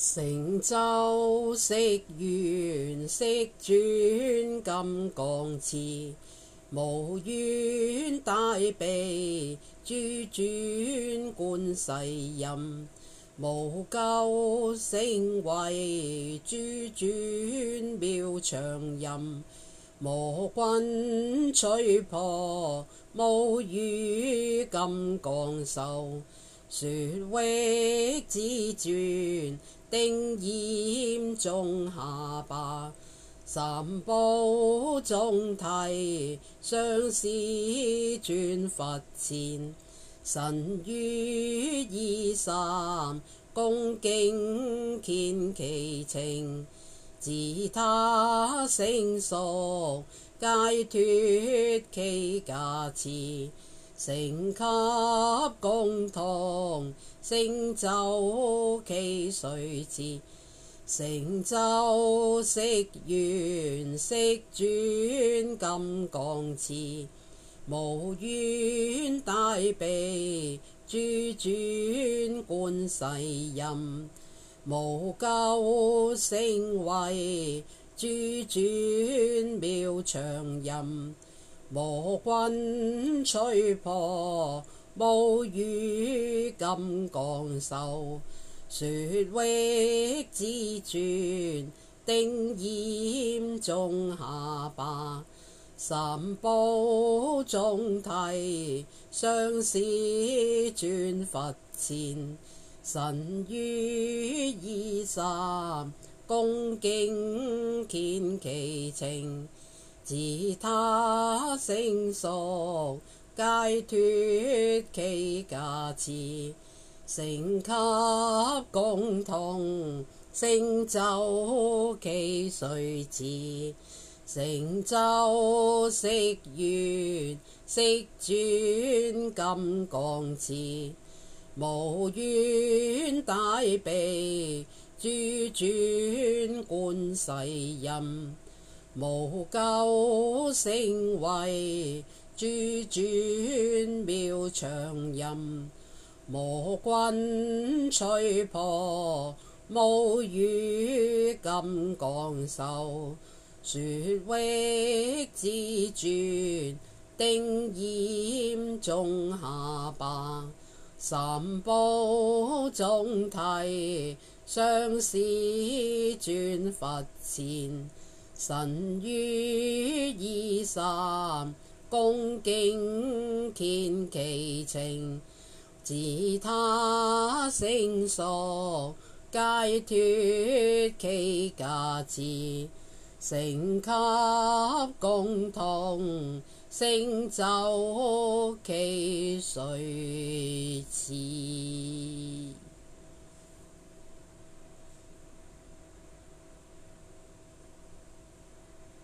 乘舟识源，识转金刚持，无怨大悲，诸转观世音，无咎成为诸转妙长音，无君取破，无语金刚手，说域之尊。定严中下巴，三宝中提，相师转佛前，神于二三，恭敬见其情，自他成熟，解脱其价持。成及共同，成就其谁智？成就色缘，色转金刚持，无怨大悲，诸转观世音，无咎成为诸转妙长音。魔君吹破，无语金刚手，雪域之尊，定严中下巴，三宝中提，上师转佛前，神于二三，恭敬见其情。自他成熟，皆脱其价持，成及共同，成就其谁智？成就识缘，识转金刚持，无怨大悲，诸转观世音。无咎成为诸尊妙长音，魔君吹破，无语金刚手，说域之尊，定严中下巴，三宝中提，上师转佛前。神于二三，恭敬见其情，自他成熟，解脱其价值，成及共同，成就其谁似。